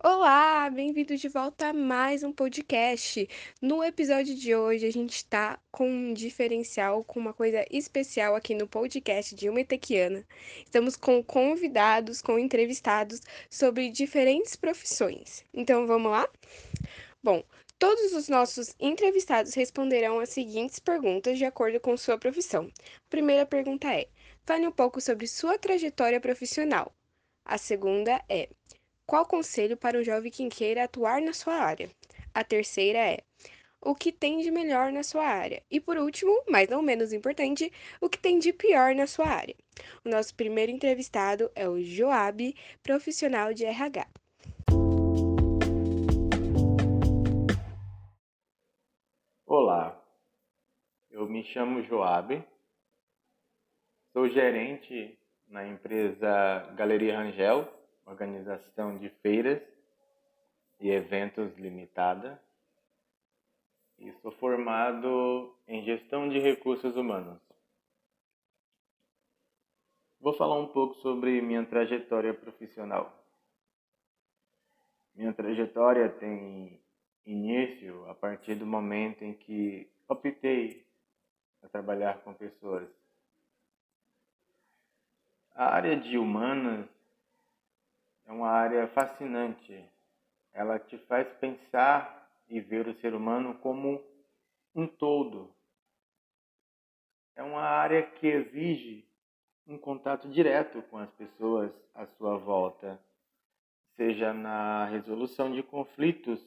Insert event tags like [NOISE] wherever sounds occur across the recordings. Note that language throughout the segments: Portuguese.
Olá, bem-vindo de volta a mais um podcast. No episódio de hoje, a gente está com um diferencial, com uma coisa especial aqui no podcast de Uma Etequiana. Estamos com convidados, com entrevistados sobre diferentes profissões. Então, vamos lá? Bom, todos os nossos entrevistados responderão as seguintes perguntas de acordo com sua profissão. A primeira pergunta é: fale um pouco sobre sua trajetória profissional. A segunda é: qual conselho para um jovem que queira atuar na sua área? A terceira é: o que tem de melhor na sua área? E por último, mas não menos importante, o que tem de pior na sua área? O nosso primeiro entrevistado é o Joab, profissional de RH. Olá, eu me chamo Joab, sou gerente na empresa Galeria Rangel organização de feiras e eventos limitada e sou formado em gestão de recursos humanos. Vou falar um pouco sobre minha trajetória profissional. Minha trajetória tem início a partir do momento em que optei a trabalhar com pessoas. A área de humanas é uma área fascinante. Ela te faz pensar e ver o ser humano como um todo. É uma área que exige um contato direto com as pessoas à sua volta, seja na resolução de conflitos,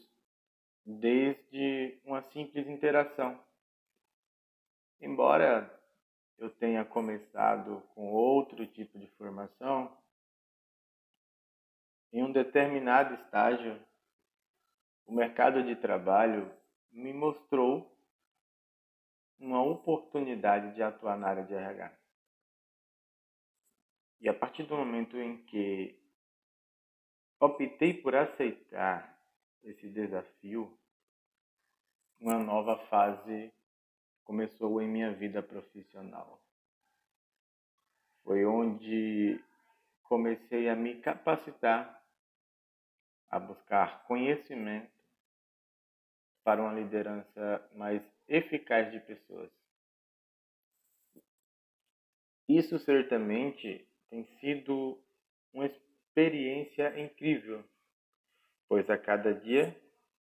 desde uma simples interação. Embora eu tenha começado com outro tipo de formação, em um determinado estágio, o mercado de trabalho me mostrou uma oportunidade de atuar na área de RH. E a partir do momento em que optei por aceitar esse desafio, uma nova fase começou em minha vida profissional. Foi onde comecei a me capacitar a buscar conhecimento para uma liderança mais eficaz de pessoas. Isso certamente tem sido uma experiência incrível, pois a cada dia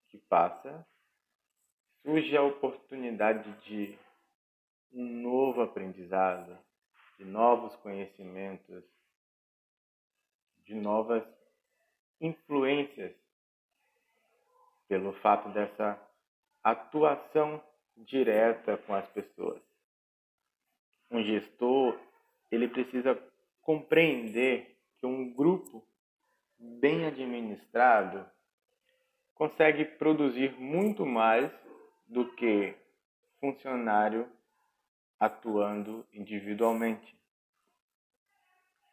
que passa surge a oportunidade de um novo aprendizado, de novos conhecimentos, de novas influências pelo fato dessa atuação direta com as pessoas. Um gestor, ele precisa compreender que um grupo bem administrado consegue produzir muito mais do que funcionário atuando individualmente.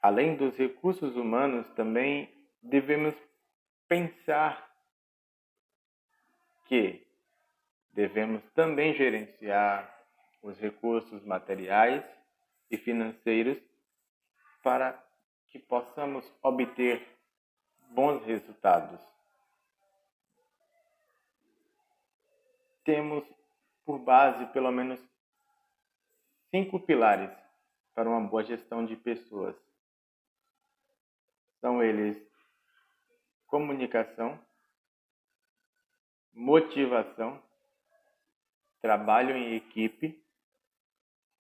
Além dos recursos humanos, também devemos pensar que devemos também gerenciar os recursos materiais e financeiros para que possamos obter bons resultados. Temos por base pelo menos cinco pilares para uma boa gestão de pessoas. São eles comunicação, motivação, trabalho em equipe,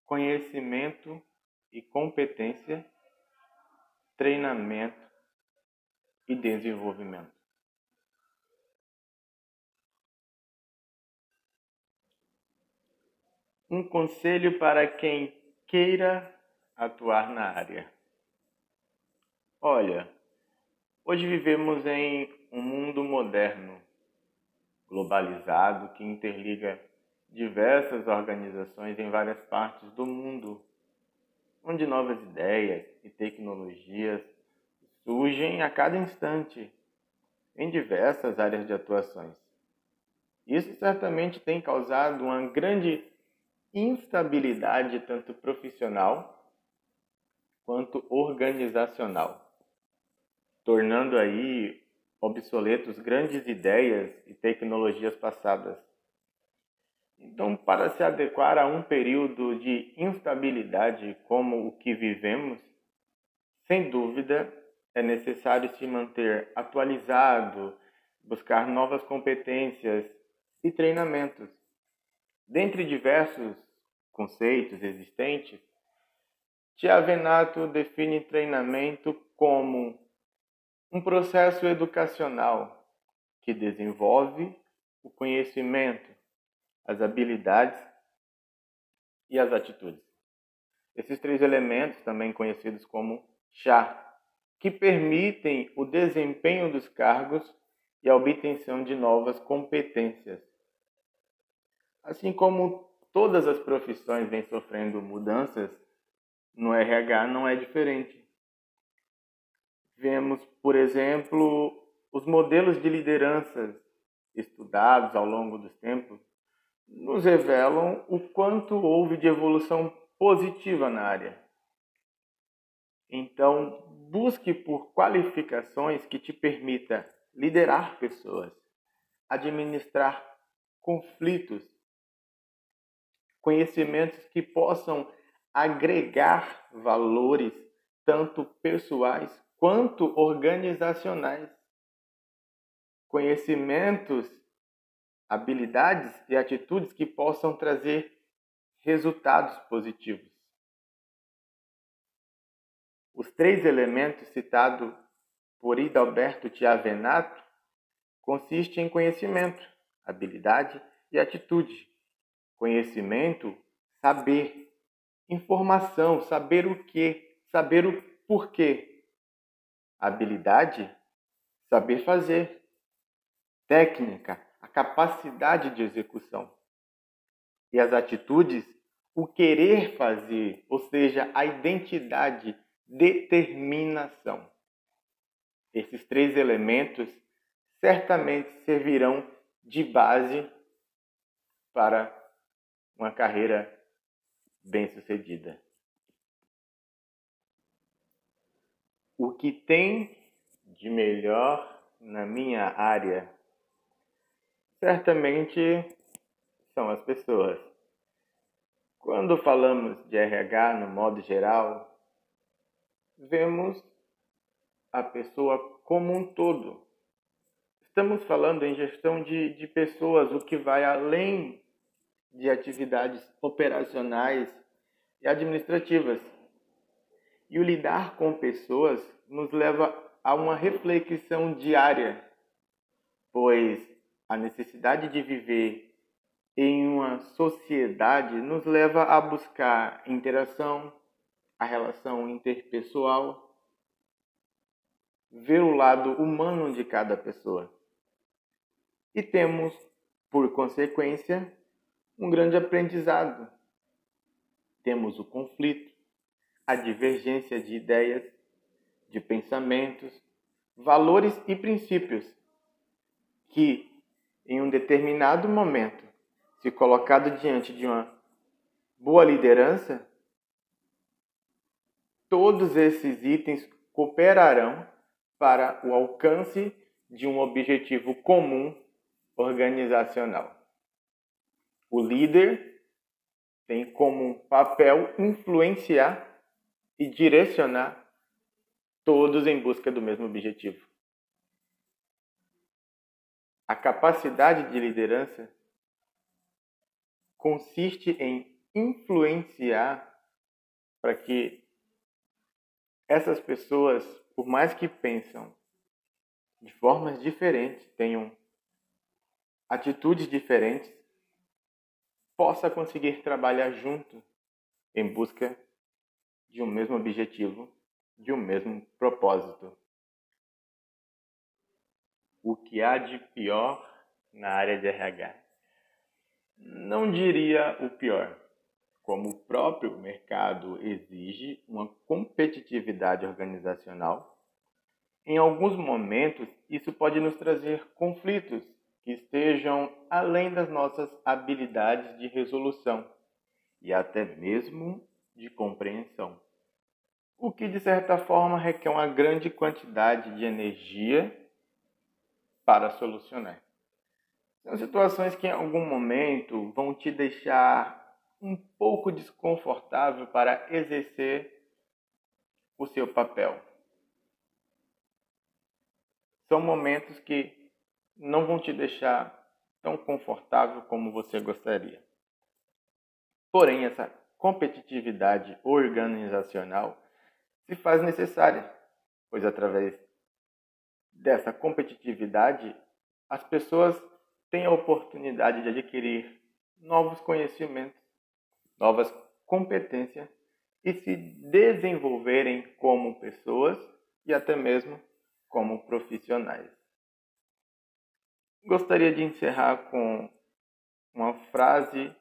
conhecimento e competência, treinamento e desenvolvimento. Um conselho para quem queira atuar na área. Olha, Hoje vivemos em um mundo moderno, globalizado, que interliga diversas organizações em várias partes do mundo, onde novas ideias e tecnologias surgem a cada instante em diversas áreas de atuações. Isso certamente tem causado uma grande instabilidade tanto profissional quanto organizacional tornando aí obsoletos grandes ideias e tecnologias passadas. Então, para se adequar a um período de instabilidade como o que vivemos, sem dúvida é necessário se manter atualizado, buscar novas competências e treinamentos. Dentre diversos conceitos existentes, Tiavenato define treinamento como um processo educacional que desenvolve o conhecimento, as habilidades e as atitudes. Esses três elementos, também conhecidos como chá, que permitem o desempenho dos cargos e a obtenção de novas competências. Assim como todas as profissões vêm sofrendo mudanças, no RH não é diferente. Vemos, por exemplo, os modelos de lideranças estudados ao longo dos tempos nos revelam o quanto houve de evolução positiva na área. Então, busque por qualificações que te permita liderar pessoas, administrar conflitos, conhecimentos que possam agregar valores tanto pessoais quanto organizacionais. Conhecimentos, habilidades e atitudes que possam trazer resultados positivos. Os três elementos citados por Hidalberto Tiavenato consistem em conhecimento, habilidade e atitude. Conhecimento, saber. Informação, saber o que, saber o porquê. Habilidade, saber fazer. Técnica, a capacidade de execução. E as atitudes, o querer fazer, ou seja, a identidade determinação. Esses três elementos certamente servirão de base para uma carreira bem-sucedida. O que tem de melhor na minha área certamente são as pessoas. Quando falamos de RH no modo geral, vemos a pessoa como um todo. Estamos falando em gestão de, de pessoas, o que vai além de atividades operacionais e administrativas. E o lidar com pessoas nos leva a uma reflexão diária, pois a necessidade de viver em uma sociedade nos leva a buscar interação, a relação interpessoal, ver o lado humano de cada pessoa. E temos, por consequência, um grande aprendizado. Temos o conflito, a divergência de ideias, de pensamentos, valores e princípios que, em um determinado momento, se colocado diante de uma boa liderança, Todos esses itens cooperarão para o alcance de um objetivo comum organizacional. O líder tem como papel influenciar e direcionar todos em busca do mesmo objetivo. A capacidade de liderança consiste em influenciar para que essas pessoas, por mais que pensam de formas diferentes, tenham atitudes diferentes, possa conseguir trabalhar junto em busca de um mesmo objetivo, de um mesmo propósito. O que há de pior na área de RH? Não diria o pior como o próprio mercado exige uma competitividade organizacional, em alguns momentos isso pode nos trazer conflitos que estejam além das nossas habilidades de resolução e até mesmo de compreensão. O que de certa forma requer uma grande quantidade de energia para solucionar. São situações que em algum momento vão te deixar um pouco desconfortável para exercer o seu papel. São momentos que não vão te deixar tão confortável como você gostaria. Porém, essa competitividade organizacional se faz necessária, pois através dessa competitividade as pessoas têm a oportunidade de adquirir novos conhecimentos, novas competências e se desenvolverem como pessoas e até mesmo como profissionais. Gostaria de encerrar com uma frase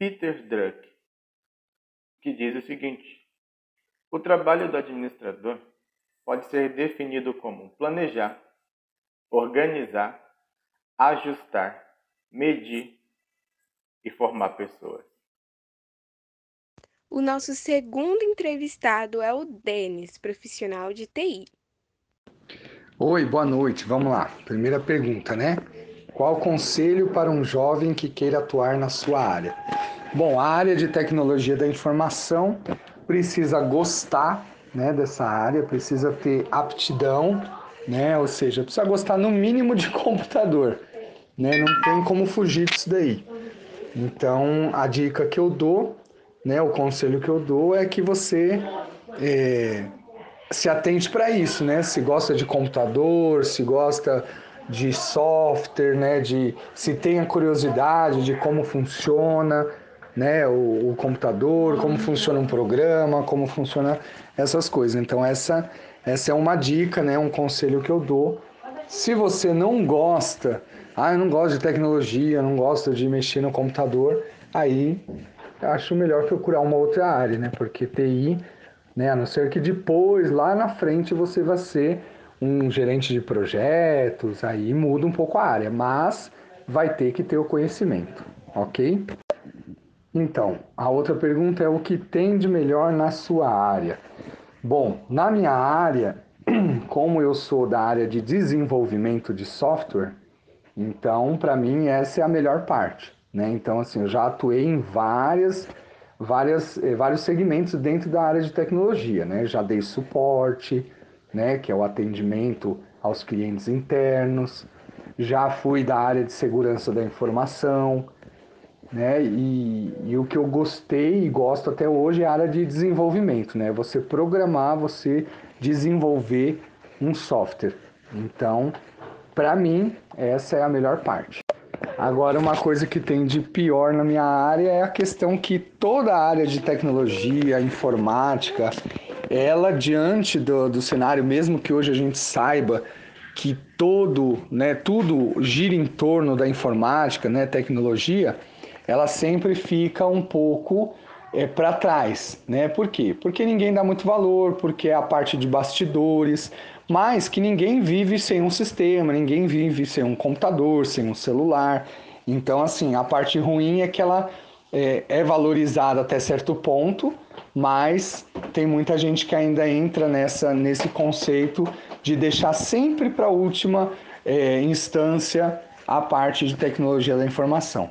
Peter Druck, que diz o seguinte: O trabalho do administrador pode ser definido como planejar, organizar, ajustar, medir e formar pessoas. O nosso segundo entrevistado é o Denis, profissional de TI. Oi, boa noite. Vamos lá. Primeira pergunta, né? Qual conselho para um jovem que queira atuar na sua área? Bom, a área de tecnologia da informação precisa gostar né, dessa área, precisa ter aptidão, né? Ou seja, precisa gostar no mínimo de [LAUGHS] computador, né? Não tem como fugir disso daí. Então, a dica que eu dou, né, o conselho que eu dou é que você é, se atente para isso, né? Se gosta de computador, se gosta de software, né? De se tem a curiosidade de como funciona, né? O, o computador, como funciona um programa, como funciona essas coisas. Então essa essa é uma dica, né? Um conselho que eu dou. Se você não gosta, ah, eu não gosto de tecnologia, não gosto de mexer no computador, aí acho melhor procurar uma outra área, né? Porque TI né? A não ser que depois, lá na frente, você vai ser um gerente de projetos, aí muda um pouco a área, mas vai ter que ter o conhecimento, ok? Então, a outra pergunta é o que tem de melhor na sua área? Bom, na minha área, [CLEARS THROAT] como eu sou da área de desenvolvimento de software, então para mim essa é a melhor parte, né? Então assim, eu já atuei em várias várias, eh, vários segmentos dentro da área de tecnologia, né? Já dei suporte, né? Que é o atendimento aos clientes internos. Já fui da área de segurança da informação, né? E, e o que eu gostei e gosto até hoje é a área de desenvolvimento, né? Você programar, você desenvolver um software. Então, para mim, essa é a melhor parte. Agora, uma coisa que tem de pior na minha área é a questão que toda a área de tecnologia, informática, ela diante do, do cenário, mesmo que hoje a gente saiba que todo, né, tudo gira em torno da informática, né, tecnologia, ela sempre fica um pouco é, para trás, né? Por quê? Porque ninguém dá muito valor, porque é a parte de bastidores, mas que ninguém vive sem um sistema, ninguém vive sem um computador, sem um celular. Então, assim, a parte ruim é que ela é, é valorizada até certo ponto, mas tem muita gente que ainda entra nessa, nesse conceito de deixar sempre para a última é, instância a parte de tecnologia da informação.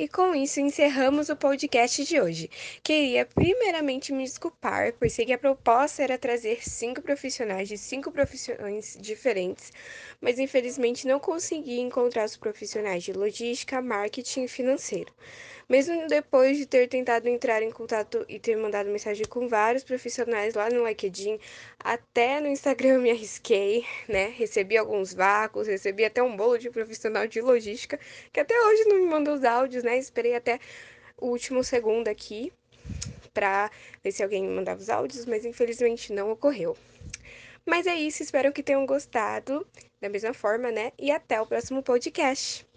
E com isso encerramos o podcast de hoje. Queria primeiramente me desculpar, pois sei que a proposta era trazer cinco profissionais de cinco profissões diferentes, mas infelizmente não consegui encontrar os profissionais de logística, marketing e financeiro. Mesmo depois de ter tentado entrar em contato e ter mandado mensagem com vários profissionais lá no LinkedIn, até no Instagram me arrisquei, né? Recebi alguns vácuos, recebi até um bolo de profissional de logística, que até hoje não me mandou os áudios, né? Esperei até o último segundo aqui para ver se alguém me mandava os áudios, mas infelizmente não ocorreu. Mas é isso, espero que tenham gostado da mesma forma, né? E até o próximo podcast.